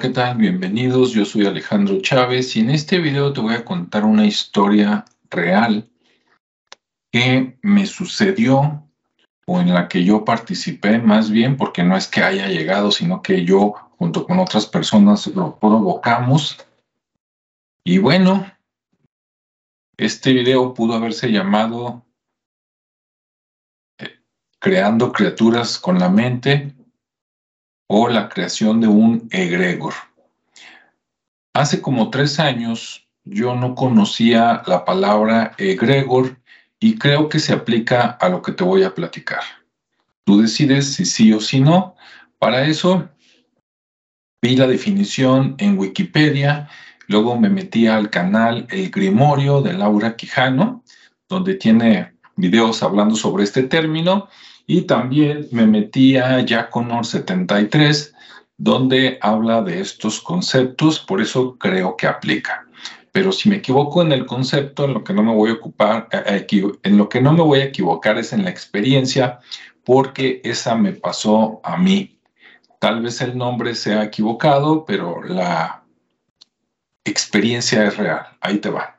¿qué tal? Bienvenidos, yo soy Alejandro Chávez y en este video te voy a contar una historia real que me sucedió o en la que yo participé más bien porque no es que haya llegado, sino que yo junto con otras personas lo provocamos. Y bueno, este video pudo haberse llamado eh, Creando criaturas con la mente o la creación de un egregor. Hace como tres años yo no conocía la palabra egregor y creo que se aplica a lo que te voy a platicar. Tú decides si sí o si no. Para eso vi la definición en Wikipedia, luego me metí al canal El Grimorio de Laura Quijano, donde tiene videos hablando sobre este término y también me metí a Jaconor 73, donde habla de estos conceptos, por eso creo que aplica. Pero si me equivoco en el concepto, en lo que no me voy a ocupar, eh, en lo que no me voy a equivocar es en la experiencia, porque esa me pasó a mí. Tal vez el nombre sea equivocado, pero la experiencia es real. Ahí te va.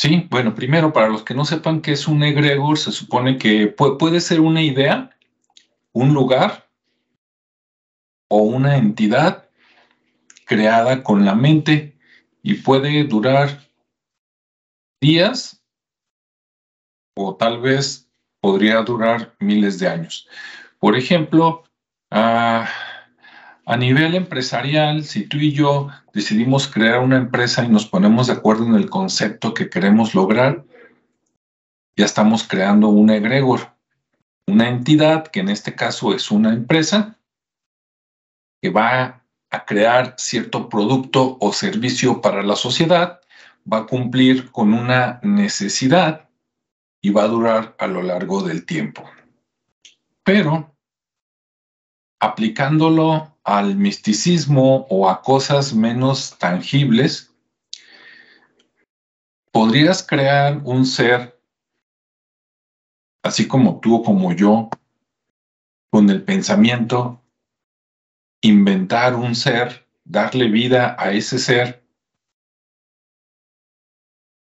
Sí, bueno, primero, para los que no sepan qué es un egregor, se supone que puede, ser una idea, un lugar o una entidad creada con la mente y puede durar días o tal vez podría durar miles de años. Por ejemplo, ah, a nivel empresarial, si tú y yo decidimos crear una empresa y nos ponemos de acuerdo en el concepto que queremos lograr, ya estamos creando un egregor, una entidad que en este caso es una empresa que va a crear cierto producto o servicio para la sociedad, va a cumplir con una necesidad y va a durar a lo largo del tiempo. Pero aplicándolo al misticismo o a cosas menos tangibles, podrías crear un ser así como tú o como yo, con el pensamiento, inventar un ser, darle vida a ese ser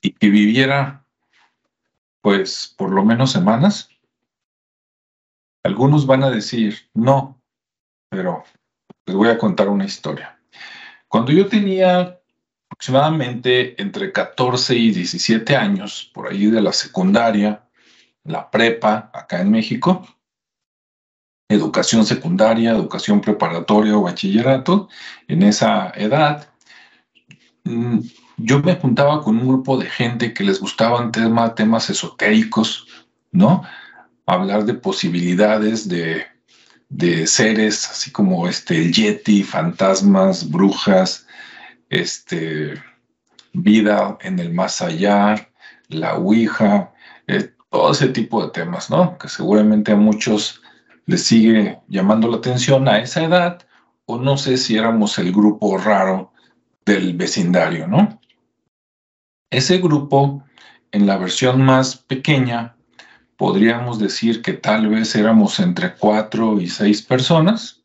y que viviera pues por lo menos semanas. Algunos van a decir, no, pero les voy a contar una historia. Cuando yo tenía aproximadamente entre 14 y 17 años, por ahí de la secundaria, la prepa acá en México, educación secundaria, educación preparatoria o bachillerato, en esa edad, mm, yo me juntaba con un grupo de gente que les gustaban temas esotéricos, ¿no? Hablar de posibilidades de de seres, así como este, el Yeti, fantasmas, brujas, este, vida en el más allá, la Ouija, eh, todo ese tipo de temas, ¿no? Que seguramente a muchos les sigue llamando la atención a esa edad, o no sé si éramos el grupo raro del vecindario, ¿no? Ese grupo, en la versión más pequeña, podríamos decir que tal vez éramos entre cuatro y seis personas.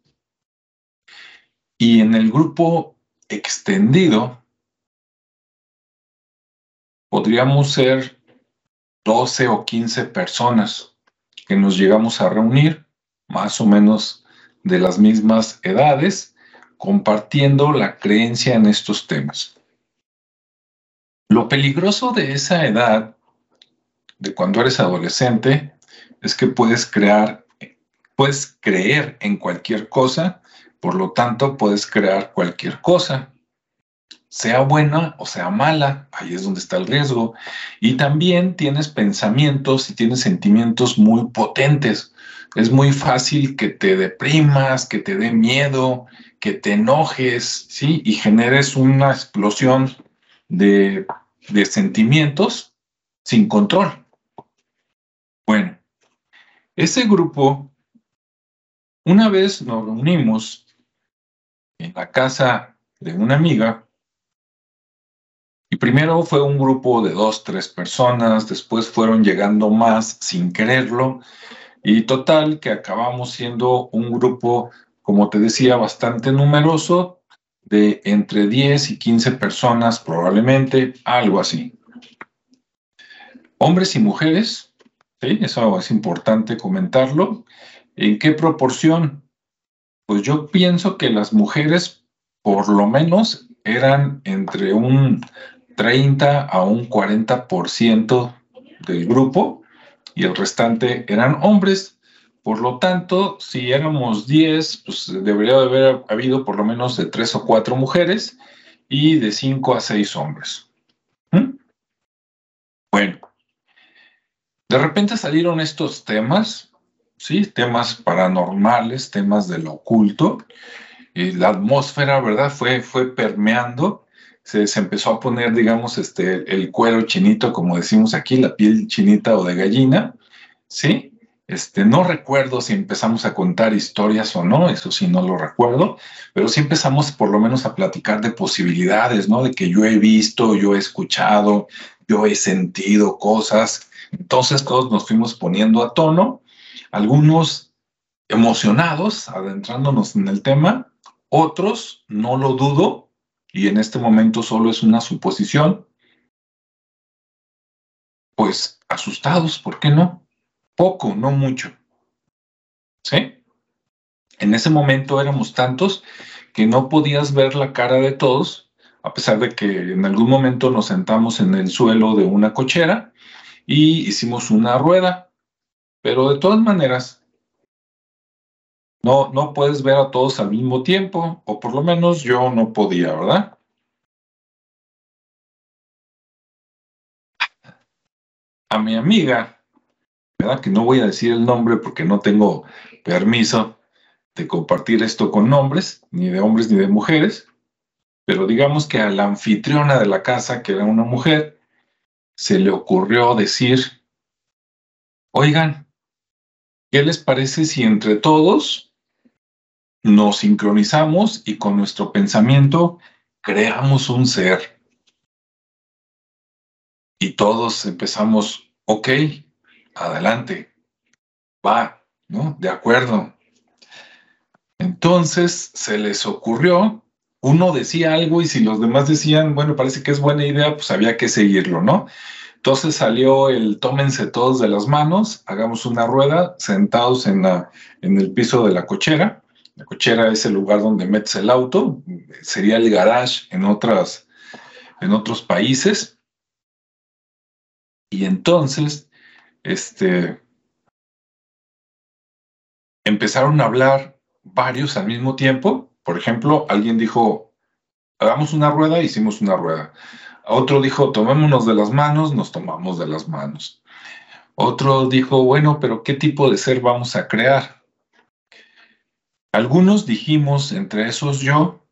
Y en el grupo extendido, podríamos ser 12 o 15 personas que nos llegamos a reunir, más o menos de las mismas edades, compartiendo la creencia en estos temas. Lo peligroso de esa edad de cuando eres adolescente es que puedes crear, puedes creer en cualquier cosa, por lo tanto puedes crear cualquier cosa, sea buena o sea mala, ahí es donde está el riesgo. Y también tienes pensamientos y tienes sentimientos muy potentes. Es muy fácil que te deprimas, que te dé miedo, que te enojes, ¿sí? Y generes una explosión de, de sentimientos sin control. Bueno, ese grupo, una vez nos reunimos en la casa de una amiga y primero fue un grupo de dos, tres personas, después fueron llegando más sin quererlo y total que acabamos siendo un grupo como te decía, bastante numeroso, de entre 10 y 15 personas probablemente, algo así. Hombres y mujeres, ¿sí? eso es importante comentarlo. ¿En qué proporción? Pues yo pienso que las mujeres por lo menos eran entre un 30 a un 40% del grupo y el restante eran hombres. Por lo tanto, si éramos 10, pues debería haber habido por lo menos de 3 o 4 mujeres y de 5 a 6 hombres. ¿Mm? Bueno, de repente salieron estos temas, ¿sí? Temas paranormales, temas de lo oculto. Y la atmósfera, ¿verdad? Fue, fue permeando se, empezó a poner, digamos, este, el cuero chinito, como decimos aquí, la piel chinita o de gallina, ¿sí? Este, no recuerdo si empezamos a contar historias o no, eso sí no lo recuerdo, pero sí empezamos por lo menos a platicar de posibilidades, ¿no? De que yo he visto, yo he escuchado, yo he sentido cosas. Entonces todos nos fuimos poniendo a tono, algunos emocionados, adentrándonos en el tema, otros, no lo dudo, y en este momento solo es una suposición, pues asustados, ¿por qué no? Poco, no mucho. ¿Sí? En ese momento éramos tantos que no podías ver la cara de todos, a pesar de que en algún momento nos sentamos en el suelo de una cochera y hicimos una rueda. Pero de todas maneras, no, no puedes ver a todos al mismo tiempo, o por lo menos yo no podía, ¿verdad? A mi amiga, ¿verdad? Que no voy a decir el nombre porque no tengo permiso de compartir esto con nombres, ni de hombres ni de mujeres, pero digamos que a la anfitriona de la casa, que era una mujer, se le ocurrió decir, oigan, ¿qué les parece si entre todos nos sincronizamos y con nuestro pensamiento creamos un ser. Y todos empezamos, ok, adelante, va, ¿no? De acuerdo. Entonces se les ocurrió, uno decía algo y si los demás decían, bueno, parece que es buena idea, pues había que seguirlo, ¿no? Entonces salió el tómense todos de las manos, hagamos una rueda sentados en, la, en el piso de la cochera la cochera es el lugar donde metes el auto, sería el garage en, otras, en otros países. Y entonces, este, empezaron a hablar varios al mismo tiempo. Por ejemplo, alguien dijo, hagamos una rueda, hicimos una rueda. Otro dijo, tomémonos de las manos, nos tomamos de las manos. Otro dijo, bueno, pero ¿qué tipo de ser vamos a crear? Algunos dijimos, entre esos yo,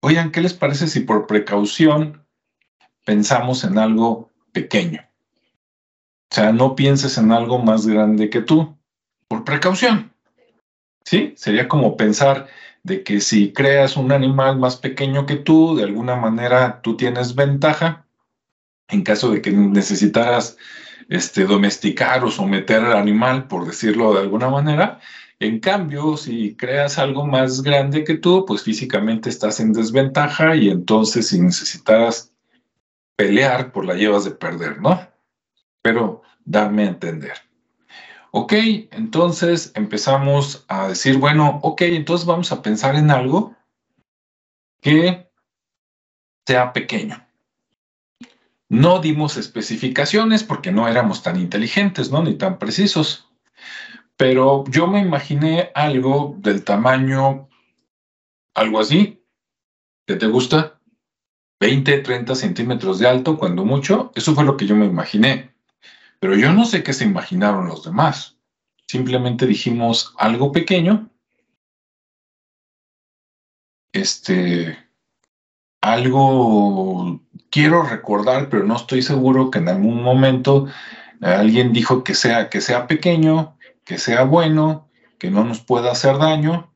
oigan, ¿qué les parece si por precaución pensamos en algo pequeño? O sea, no pienses en algo más grande que tú, por precaución. ¿Sí? Sería como pensar de que si creas un animal más pequeño que tú, de alguna manera tú tienes ventaja en caso de que necesitaras este, domesticar o someter al animal, por decirlo de alguna manera, en cambio, si creas algo más grande que tú, pues físicamente estás en desventaja y entonces si necesitas pelear, pues la llevas de perder, ¿no? Pero dame a entender. Ok, entonces empezamos a decir, bueno, ok, entonces vamos a pensar en algo que sea pequeño. No dimos especificaciones porque no éramos tan inteligentes, ¿no? Ni tan precisos pero yo me imaginé algo del tamaño, algo así, ¿qué te gusta? 20, 30 centímetros de alto, cuando mucho. Eso fue lo que yo me imaginé. Pero yo no sé qué se imaginaron los demás. Simplemente dijimos algo pequeño. Este, algo quiero recordar, pero no estoy seguro que en algún momento alguien dijo que sea, que sea pequeño, que sea bueno, que no nos pueda hacer daño.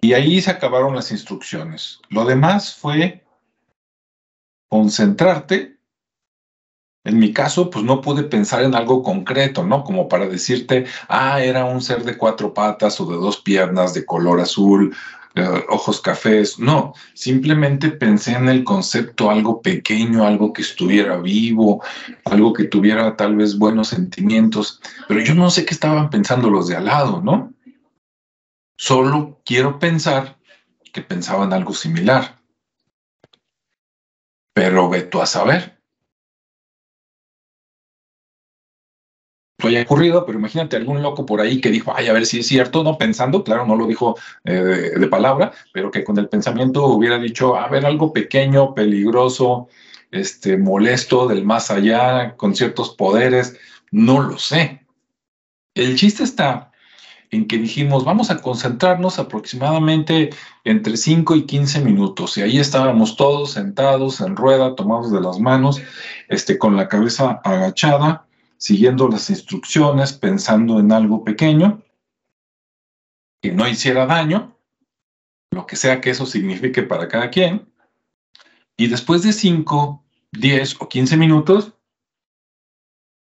Y ahí se acabaron las instrucciones. Lo demás fue concentrarte En mi caso, pues no pude pensar en algo concreto, ¿no? Como para decirte, ah, era un ser de cuatro patas o de dos piernas de color azul, eh, ojos cafés. No, simplemente pensé en el concepto algo pequeño, algo que estuviera vivo, algo que tuviera tal vez buenos sentimientos, pero yo no sé qué estaban pensando los de al lado, ¿no? Solo quiero pensar que pensaban algo similar. Pero ve tú a saber. Haya ocurrido, pero imagínate algún loco por ahí que dijo, ay, a ver si es cierto, no pensando, claro, no lo dijo eh, de, palabra, pero que con el pensamiento hubiera dicho, a ver, algo pequeño, peligroso, este, molesto del más allá, con ciertos poderes, no lo sé. El chiste está en que dijimos, vamos a concentrarnos aproximadamente entre 5 y 15 minutos. Y ahí estábamos todos sentados en rueda, tomados de las manos, este, con la cabeza agachada, siguiendo las instrucciones, pensando en algo pequeño, que no hiciera daño, lo que sea que eso signifique para cada quien. Y después de 5, 10 o 15 minutos,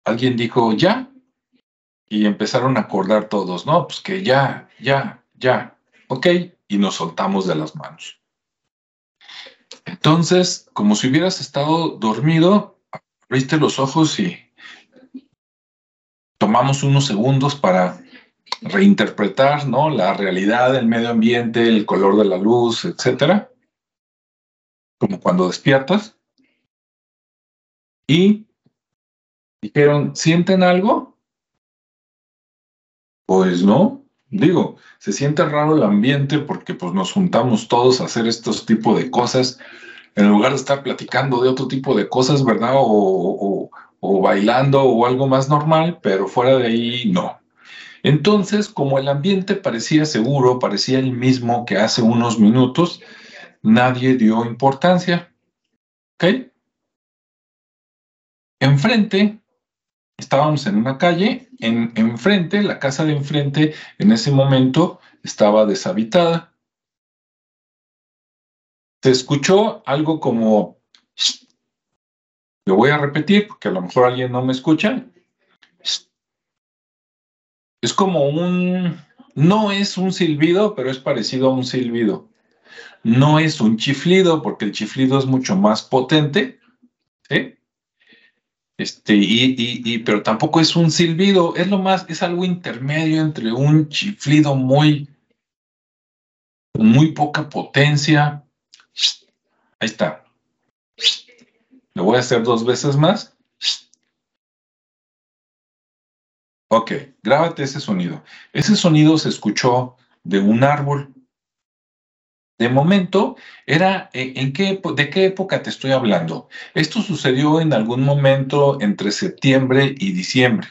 alguien dijo, ya. Y empezaron a acordar todos, ¿no? Pues que ya, ya, ya, ok. Y nos soltamos de las manos. Entonces, como si hubieras estado dormido, abriste los ojos y tomamos unos segundos para reinterpretar ¿no? la realidad del medio ambiente, el color de la luz, etcétera, como cuando despiertas. Y dijeron, ¿sienten algo? Pues no, digo, se siente raro el ambiente porque pues nos juntamos todos a hacer estos tipos de cosas en lugar de estar platicando de otro tipo de cosas, ¿verdad? o, o bailando o algo más normal, pero fuera de ahí no. Entonces, como el ambiente parecía seguro, parecía el mismo que hace unos minutos, nadie dio importancia. ¿Ok? Enfrente, estábamos en una calle, en, enfrente, la casa de enfrente en ese momento estaba deshabitada. Se escuchó algo como lo voy a repetir porque a lo mejor alguien no me escucha. Es como un, no es un silbido, pero es parecido a un silbido. No es un chiflido porque el chiflido es mucho más potente, ¿sí? Este, y, y, pero tampoco es un silbido, es lo más, es algo intermedio entre un chiflido muy, muy poca potencia. Ahí está. Lo voy a hacer dos veces más. Ok, grábate ese sonido. Ese sonido se escuchó de un árbol. De momento, era eh, en qué, de qué época te estoy hablando. Esto sucedió en algún momento entre septiembre y diciembre.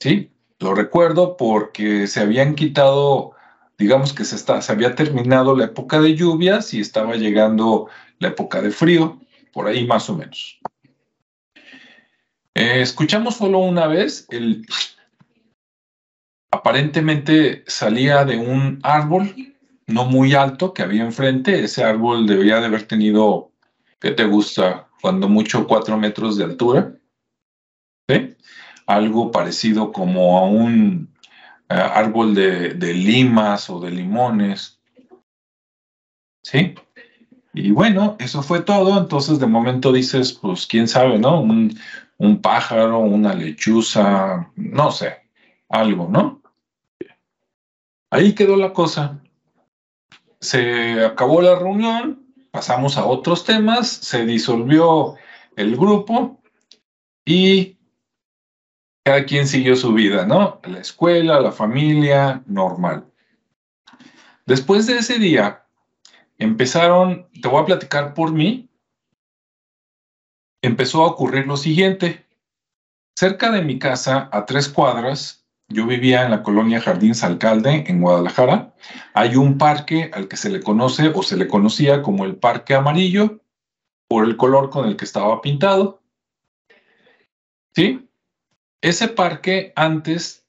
¿Sí? Lo recuerdo porque se habían quitado, digamos que se, se había terminado la época de lluvias y estaba llegando la época de frío por ahí más o menos. Eh, escuchamos solo una vez, el aparentemente salía de un árbol no muy alto que había enfrente. Ese árbol debía de haber tenido, ¿qué te gusta? Cuando mucho, cuatro metros de altura. ¿Sí? Algo parecido como a un eh, árbol de, de limas o de limones. ¿Sí? Y bueno, eso fue todo. Entonces, de momento dices, pues, quién sabe, ¿no? Un, pájaro, una lechuza, no sé, algo, ¿no? Ahí quedó la cosa. Se acabó la reunión, pasamos a otros temas, se disolvió el grupo y cada quien siguió su vida, ¿no? La escuela, la familia, normal. Después de ese día, empezaron, te voy a platicar por mí, empezó a ocurrir lo siguiente. Cerca de mi casa, a tres cuadras, yo vivía en la colonia Jardín Alcalde, en Guadalajara, hay un parque al que se le conoce o se le conocía como el Parque Amarillo por el color con el que estaba pintado. ¿Sí? Ese parque antes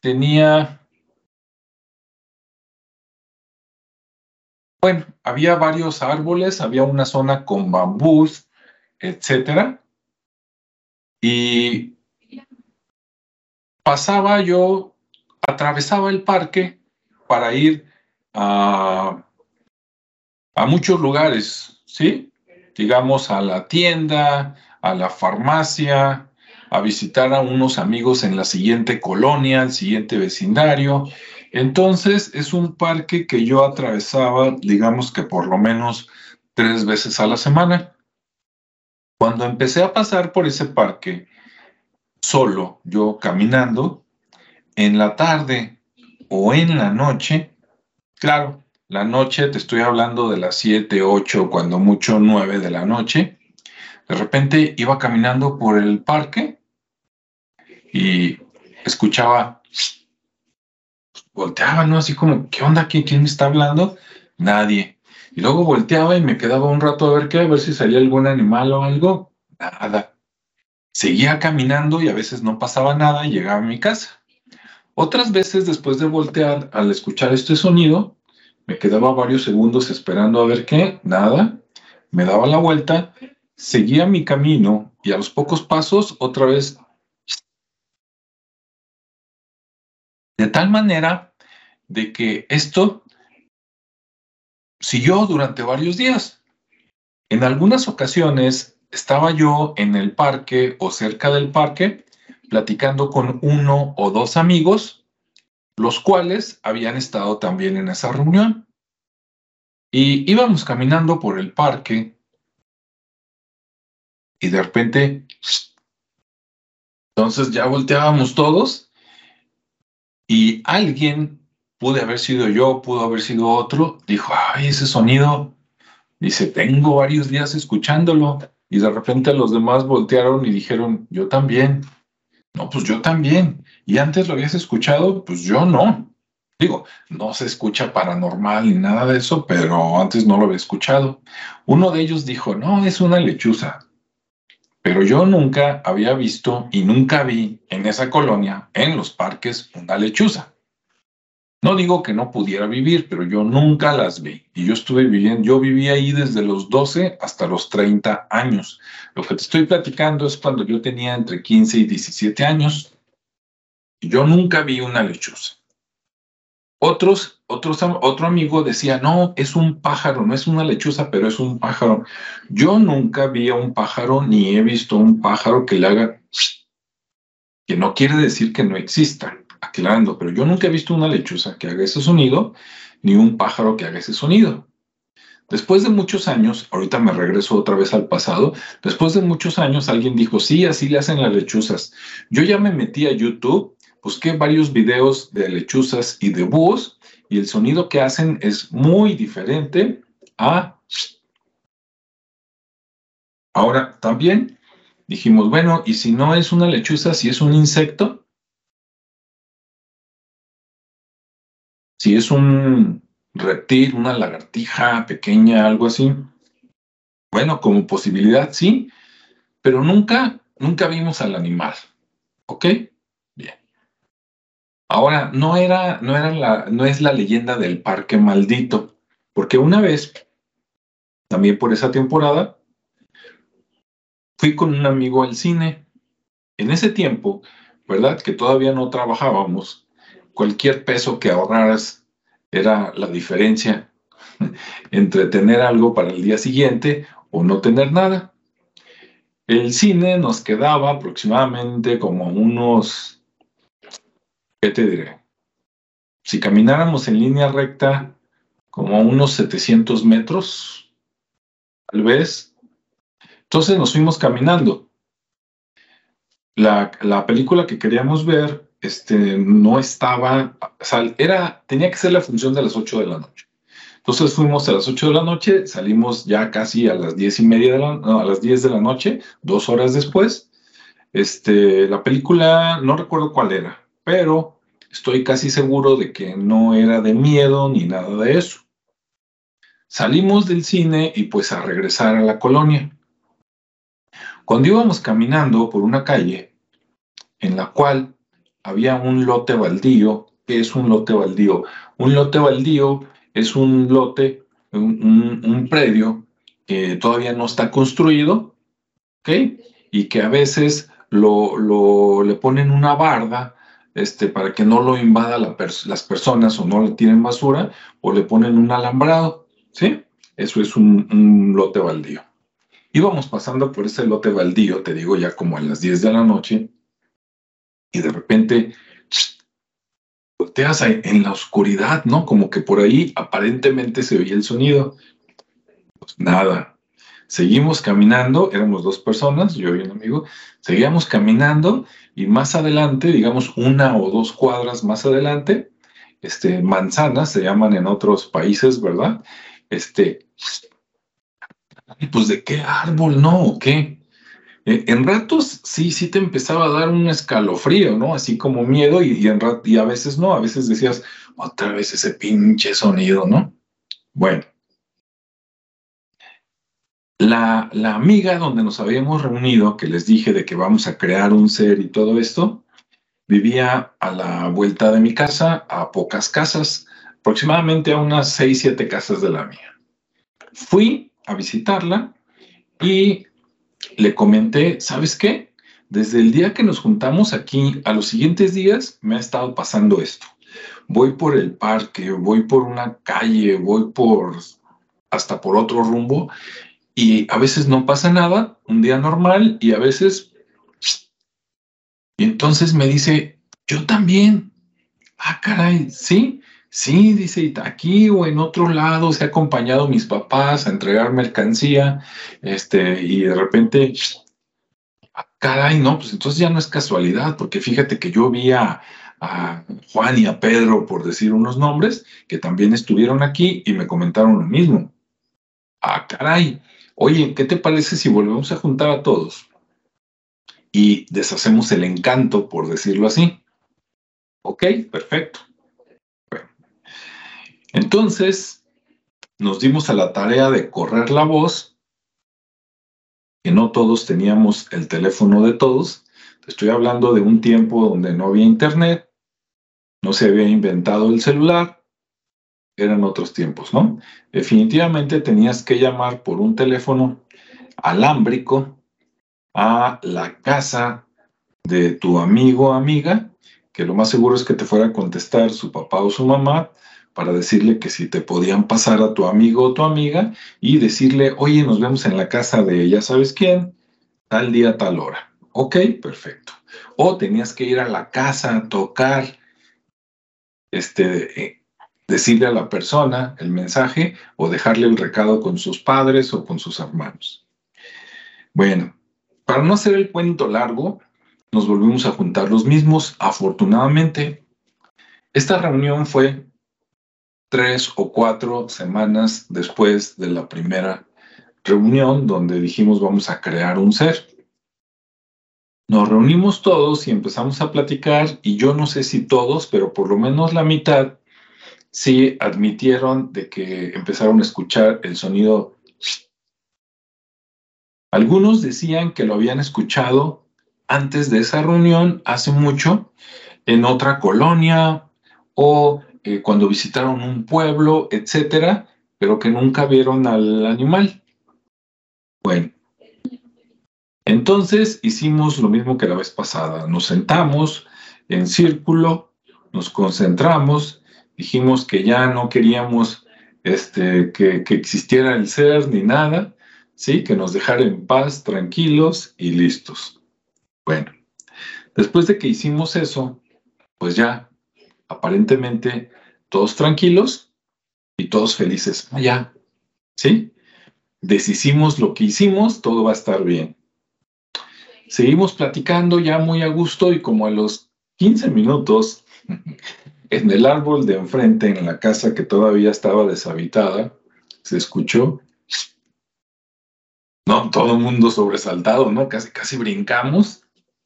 tenía Bueno, había varios árboles, había una zona con bambús, etcétera. y pasaba yo, atravesaba el parque para ir a, a muchos lugares, ¿sí? Digamos a la tienda, a la farmacia, a visitar a unos amigos en la siguiente colonia, el siguiente vecindario. Entonces es un parque que yo atravesaba, digamos que por lo menos tres veces a la semana. Cuando empecé a pasar por ese parque, solo, yo caminando, en la tarde o en la noche, claro, la noche, te estoy hablando de las 7, 8, cuando mucho 9 de la noche, de repente iba caminando por el parque y escuchaba, volteaba, ¿no? Así como, ¿qué onda? ¿Quién, quién me está hablando? Nadie. Y luego volteaba y me quedaba un rato a ver qué, a ver si salía algún animal o algo. Nada. Seguía caminando y a veces no pasaba nada y llegaba a mi casa. Otras veces, después de voltear, al escuchar este sonido, me quedaba varios segundos esperando a ver qué, nada. Me daba la vuelta, seguía mi camino y a los pocos pasos otra vez. De tal manera de que esto siguió durante varios días. En algunas ocasiones estaba yo en el parque o cerca del parque platicando con uno o dos amigos, los cuales habían estado también en esa reunión. Y íbamos caminando por el parque y de repente, entonces ya volteábamos todos y alguien pude haber sido yo, pudo haber sido otro, dijo, ay, ese sonido, dice, tengo varios días escuchándolo. Y de repente los demás voltearon y dijeron, yo también. No, pues yo también. Y antes lo habías escuchado, pues yo no. Digo, no se escucha paranormal ni nada de eso, pero antes no lo había escuchado. Uno de ellos dijo, no, es una lechuza. Pero yo nunca había visto y nunca vi en esa colonia, en los parques, una lechuza. No digo que no pudiera vivir, pero yo nunca las vi. Y yo estuve viviendo, yo viví ahí desde los 12 hasta los 30 años. Lo que te estoy platicando es cuando yo tenía entre 15 y 17 años. Y yo nunca vi una lechuza. Otros, otros, otro amigo decía, no, es un pájaro, no es una lechuza, pero es un pájaro. Yo nunca vi a un pájaro ni he visto un pájaro que le haga, que no quiere decir que no exista aclarando, pero yo nunca he visto una lechuza que haga ese sonido, ni un pájaro que haga ese sonido. Después de muchos años, ahorita me regreso otra vez al pasado, después de muchos años alguien dijo, sí, así le hacen las lechuzas. Yo ya me metí a YouTube, busqué varios videos de lechuzas y de búhos, y el sonido que hacen es muy diferente a... Ahora, también dijimos, bueno, y si no es una lechuza, si es un insecto, Si es un reptil, una lagartija pequeña, algo así, bueno, como posibilidad sí, pero nunca, nunca vimos al animal. ¿Ok? Ahora, no era, no la, no es la leyenda del parque maldito, porque una vez, también por esa temporada, fui con un amigo al cine. En ese tiempo, ¿verdad? Que todavía no trabajábamos cualquier peso que ahorraras era la diferencia entre tener algo para el día siguiente o no tener nada. El cine nos quedaba aproximadamente como unos, ¿qué te diré? Si camináramos en línea recta, como unos 700 metros, tal vez. Entonces nos fuimos caminando. La, la película que queríamos ver este, no estaba, era, tenía que ser la función de las 8 de la noche. Entonces fuimos a las 8 de la noche, salimos ya casi a las 10 y media de la, no, a las 10 de la noche, dos horas después. Este, la película, no recuerdo cuál era, pero estoy casi seguro de que no era de miedo ni nada de eso. Salimos del cine y pues a regresar a la colonia. Cuando íbamos caminando por una calle en la cual había un lote baldío. ¿Qué es un lote baldío? Un lote baldío es un lote, un, predio que todavía no está construido, ¿ok? Y que a veces lo, le ponen una barda este, para que no lo invada las personas o no le tiren basura, o le ponen un alambrado, ¿sí? Eso es un, lote baldío. Íbamos pasando por ese lote baldío, te digo, ya como a las 10 de la noche, y de repente volteas en la oscuridad, ¿no? Como que por ahí aparentemente se oía el sonido. Pues nada. Seguimos caminando, éramos dos personas, yo y un amigo, seguíamos caminando y más adelante, digamos una o dos cuadras más adelante, este, manzanas se llaman en otros países, ¿verdad? Este, pues de qué árbol, ¿no? ¿O qué? Eh, en ratos sí, sí te empezaba a dar un escalofrío, ¿no? Así como miedo y, y a veces no, a veces decías, otra vez ese pinche sonido, ¿no? Bueno. La, la amiga donde nos habíamos reunido, que les dije de que vamos a crear un ser y todo esto, vivía a la vuelta de mi casa, a pocas casas, aproximadamente a unas seis, siete casas de la mía. Fui a visitarla y le comenté, ¿sabes qué? Desde el día que nos juntamos aquí, a los siguientes días me ha estado pasando esto. Voy por el parque, voy por una calle, voy por hasta por otro rumbo y a veces no pasa nada, un día normal y a veces... Y entonces me dice, yo también. Ah, caray, sí, sí, dice, aquí o en otro lado se ha acompañado mis papás a entregar mercancía, este, y de repente, ah, caray, no, pues entonces ya no es casualidad, porque fíjate que yo vi a, a Juan y a Pedro, por decir unos nombres, que también estuvieron aquí y me comentaron lo mismo. Ah, caray, oye, ¿qué te parece si volvemos a juntar a todos? Y deshacemos el encanto, por decirlo así. Ok, perfecto. entonces, nos dimos a la tarea de correr la voz, que no todos teníamos el teléfono de todos. Estoy hablando de un tiempo donde no había internet, no se había inventado el celular, eran otros tiempos, ¿no? Definitivamente tenías que llamar por un teléfono alámbrico a la casa de tu amigo o amiga, que lo más seguro es que te fuera a contestar su papá o su mamá para decirle que si te podían pasar a tu amigo o tu amiga y decirle, oye, nos vemos en la casa de ya sabes quién, tal día, tal hora. Ok, perfecto. O tenías que ir a la casa a tocar, este, eh, decirle a la persona el mensaje o dejarle el recado con sus padres o con sus hermanos. Bueno, para no hacer el cuento largo, nos volvimos a juntar los mismos. Afortunadamente, esta reunión fue tres o cuatro semanas después de la primera reunión donde dijimos vamos a crear un ser. Nos reunimos todos y empezamos a platicar y yo no sé si todos, pero por lo menos la mitad sí admitieron de que empezaron a escuchar el sonido. Algunos decían que lo habían escuchado antes de esa reunión, hace mucho, en otra colonia o eh, cuando visitaron un pueblo, etcétera, pero que nunca vieron al animal. Bueno, entonces hicimos lo mismo que la vez pasada. Nos sentamos en círculo, nos concentramos dijimos que ya no queríamos este, que, existiera el ser ni nada, ¿sí? que nos dejara en paz, tranquilos y listos. Bueno, después de que hicimos eso, pues ya, aparentemente, todos tranquilos y todos felices. Ya, ¿sí? Deshicimos lo que hicimos, todo va a estar bien. Seguimos platicando ya muy a gusto y como a los 15 minutos en el árbol de enfrente, en la casa que todavía estaba deshabitada, se escuchó. No, todo el mundo sobresaltado, ¿no? Casi, casi brincamos.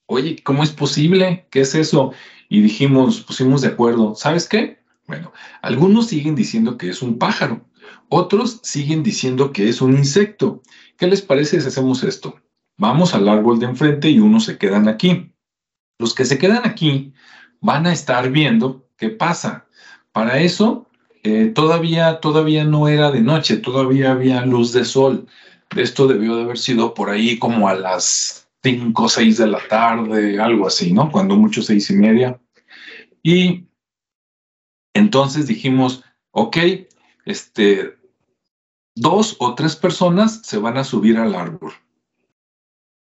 Oye, ¿cómo es posible? ¿Qué es eso? Y dijimos, pusimos de acuerdo. ¿Sabes qué? Bueno, algunos siguen diciendo que es un pájaro, otros siguen diciendo que es un insecto. ¿Qué les parece si hacemos esto? Vamos al árbol de enfrente y unos se quedan aquí. Los que se quedan aquí van a estar viendo ¿Qué pasa? Para eso eh, todavía, todavía no era de noche, todavía había luz de sol. Esto debió de haber sido por ahí como a las cinco o seis de la tarde, algo así, ¿no? Cuando mucho seis y media. Y entonces dijimos, ok, este, dos o tres personas se van a subir al árbol.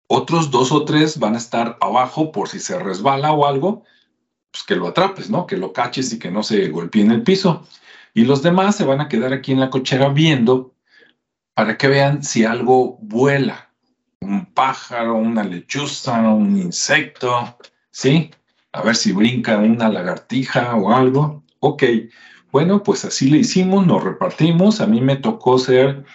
Otros dos o tres van a estar abajo por si se resbala o algo, pues que lo atrapes, ¿no? Que lo caches y que no se golpee en el piso. Y los demás se van a quedar aquí en la cochera viendo para que vean si algo vuela. Un pájaro, una lechuza, un insecto, ¿sí? A ver si brinca una lagartija o algo. Ok, bueno, pues así le hicimos, nos repartimos. A mí me tocó ser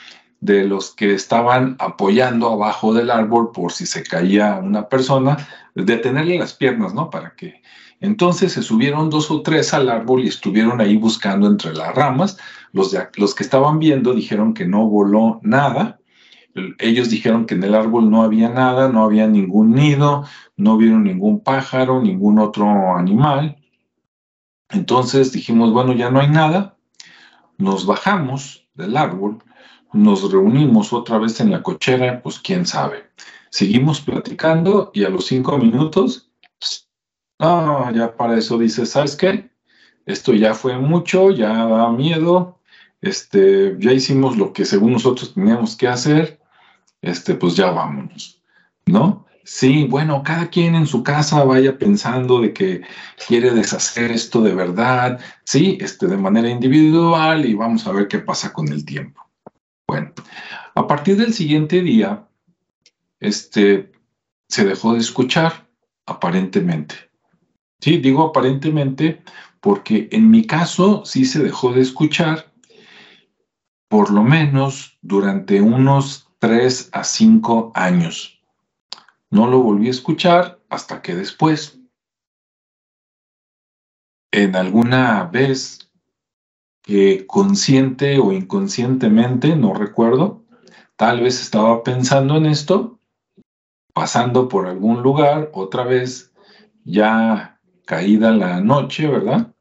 de los que estaban apoyando abajo del árbol por si se caía una persona, detenerle las piernas, ¿no? Para que... Entonces se subieron dos o tres al árbol y estuvieron ahí buscando entre las ramas. Los, los que estaban viendo dijeron que no voló nada. Ellos dijeron que en el árbol no había nada, no había ningún nido, no vieron ningún pájaro, ningún otro animal. Entonces dijimos, bueno, ya no hay nada, nos bajamos del árbol, nos reunimos otra vez en la cochera, pues quién sabe. Seguimos platicando y a los cinco minutos, ah, ya para eso dice, ¿sabes qué? Esto ya fue mucho, ya da miedo, este, ya hicimos lo que según nosotros teníamos que hacer, este, pues ya vámonos, ¿no? Sí, bueno, cada quien en su casa vaya pensando de que quiere deshacer esto de verdad, sí, este, de manera individual y vamos a ver qué pasa con el tiempo. Bueno, a partir del siguiente día, este, se dejó de escuchar, aparentemente. Sí, digo aparentemente porque en mi caso sí se dejó de escuchar por lo menos durante unos tres a cinco años. No lo volví a escuchar hasta que después, en alguna vez que consciente o inconscientemente, no recuerdo, tal vez estaba pensando en esto, pasando por algún lugar, otra vez ya caída la noche, ¿verdad?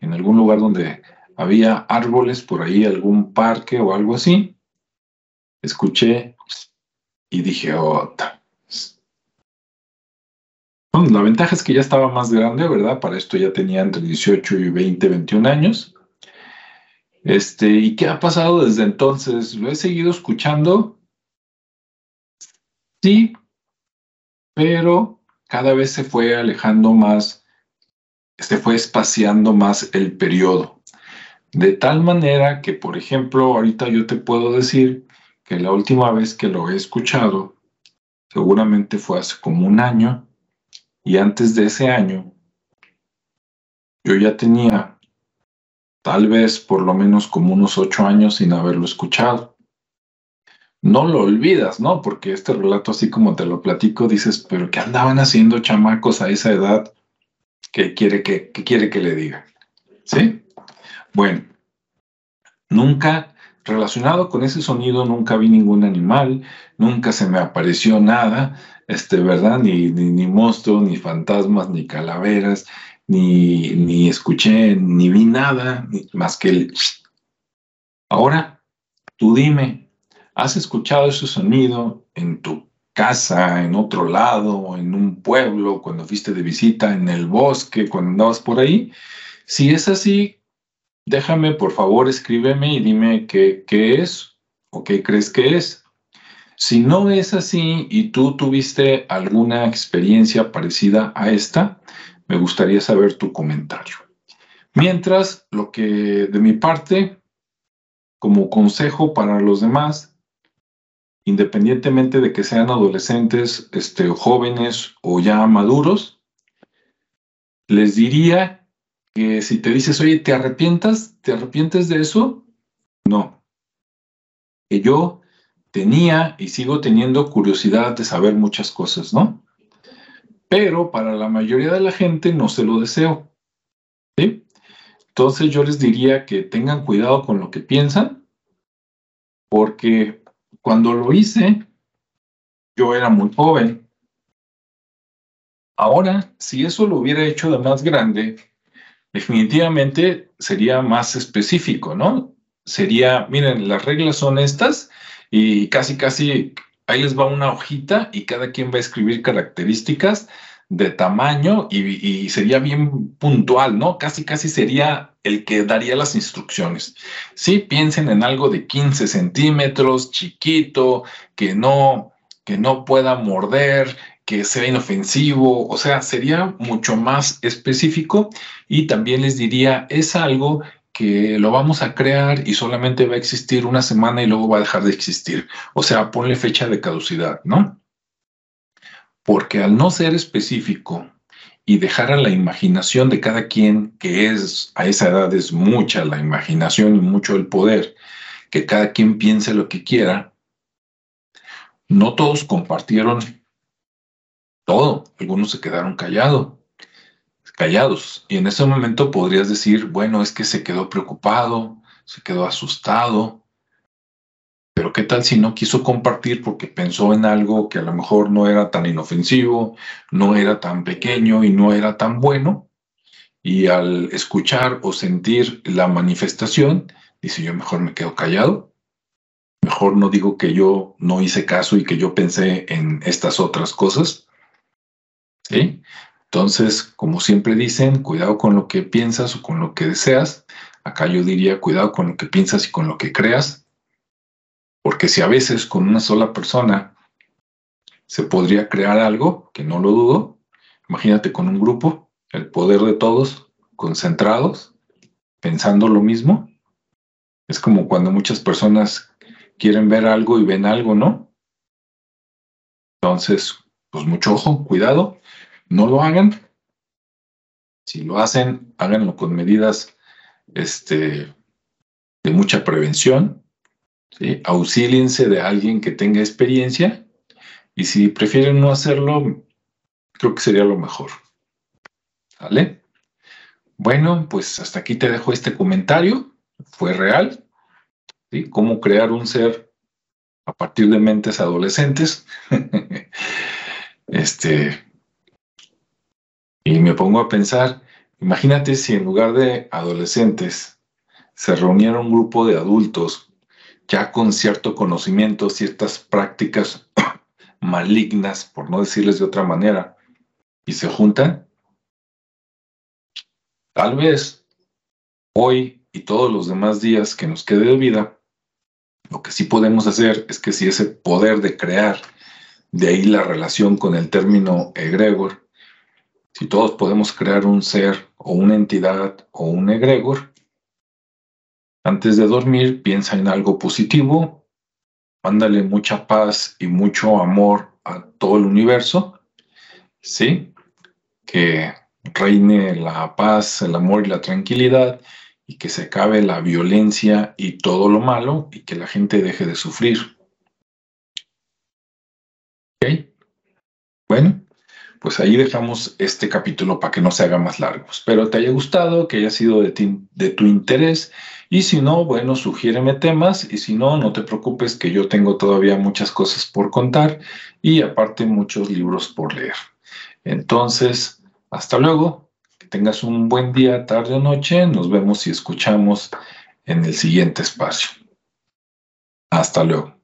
En algún lugar donde había árboles por ahí, algún parque o algo así, escuché y dije, otra. La ventaja es que ya estaba más grande, ¿verdad? Para esto ya tenía entre 18 y 20, 21 años. Este, ¿y qué ha pasado desde entonces? ¿Lo he seguido escuchando? Sí, pero cada vez se fue alejando más, se fue espaciando más el periodo. De tal manera que, por ejemplo, ahorita yo te puedo decir que la última vez que lo he escuchado, seguramente fue hace como un año, y antes de ese año, yo ya tenía tal vez por lo menos como unos ocho años sin haberlo escuchado. No lo olvidas, ¿no? Porque este relato, así como te lo platico, dices, pero ¿qué andaban haciendo chamacos a esa edad? ¿Qué quiere que, quiere que le diga? ¿Sí? Bueno, nunca relacionado con ese sonido, nunca vi ningún animal, nunca se me apareció nada, este, ¿verdad? Ni, ni, monstruos, ni fantasmas, ni calaveras, ni, ni escuché, ni vi nada, más que el... Ahora, tú dime, ¿has escuchado ese sonido en tu casa, en otro lado, en un pueblo, cuando fuiste de visita, en el bosque, cuando andabas por ahí? Si es así, déjame, por favor, escríbeme y dime qué, qué es o qué crees que es. Si no es así y tú tuviste alguna experiencia parecida a esta, me gustaría saber tu comentario. Mientras, lo que de mi parte, como consejo para los demás, independientemente de que sean adolescentes, este, jóvenes o ya maduros, les diría que si te dices, oye, ¿te arrepientas? ¿Te arrepientes de eso? No. Que yo tenía y sigo teniendo curiosidad de saber muchas cosas, ¿no? Pero para la mayoría de la gente no se lo deseo. ¿sí? Entonces yo les diría que tengan cuidado con lo que piensan, porque cuando lo hice, yo era muy joven. Ahora, si eso lo hubiera hecho de más grande, definitivamente sería más específico, ¿no? Sería, miren, las reglas son estas y casi, casi ahí les va una hojita y cada quien va a escribir características de tamaño y, sería bien puntual, ¿no? Casi, casi sería el que daría las instrucciones. Sí, piensen en algo de 15 centímetros, chiquito, que no, que no pueda morder, que sea inofensivo, o sea, sería mucho más específico y también les diría, es algo que lo vamos a crear y solamente va a existir una semana y luego va a dejar de existir. O sea, ponle fecha de caducidad, ¿no? porque al no ser específico y dejar a la imaginación de cada quien, que es a esa edad es mucha la imaginación y mucho el poder, que cada quien piense lo que quiera, no todos compartieron todo, algunos se quedaron callados, callados, y en ese momento podrías decir, bueno, es que se quedó preocupado, se quedó asustado, pero ¿qué tal si no quiso compartir porque pensó en algo que a lo mejor no era tan inofensivo, no era tan pequeño y no era tan bueno? Y al escuchar o sentir la manifestación, dice yo mejor me quedo callado, mejor no digo que yo no hice caso y que yo pensé en estas otras cosas. ¿Sí? Entonces, como siempre dicen, cuidado con lo que piensas o con lo que deseas. Acá yo diría, cuidado con lo que piensas y con lo que creas porque si a veces con una sola persona se podría crear algo, que no lo dudo, imagínate con un grupo, el poder de todos concentrados, pensando lo mismo. Es como cuando muchas personas quieren ver algo y ven algo, ¿no? Entonces, pues mucho ojo, cuidado, no lo hagan. Si lo hacen, háganlo con medidas este, de mucha prevención. Auxíliense de alguien que tenga experiencia y si prefieren no hacerlo, creo que sería lo mejor. ¿Vale? Bueno, pues hasta aquí te dejo este comentario. Fue real. Cómo crear un ser a partir de mentes adolescentes. este. Y me pongo a pensar, imagínate si en lugar de adolescentes se reuniera un grupo de adultos ya con cierto conocimiento, ciertas prácticas malignas, por no decirles de otra manera, y se juntan, tal vez hoy y todos los demás días que nos quede de vida, lo que sí podemos hacer es que si ese poder de crear, de ahí la relación con el término egregor, si todos podemos crear un ser o una entidad o un egregor, antes de dormir, piensa en algo positivo, mándale mucha paz y mucho amor a todo el universo, ¿sí? Que reine la paz, el amor y la tranquilidad y que se acabe la violencia y todo lo malo y que la gente deje de sufrir. ¿Ok? Bueno, pues ahí dejamos este capítulo para que no se haga más largo. Espero te haya gustado, que haya sido de, de tu interés y si no, bueno, sugiéreme temas y si no, no te preocupes que yo tengo todavía muchas cosas por contar y aparte muchos libros por leer. Entonces, hasta luego, que tengas un buen día, tarde o noche, nos vemos y escuchamos en el siguiente espacio. Hasta luego.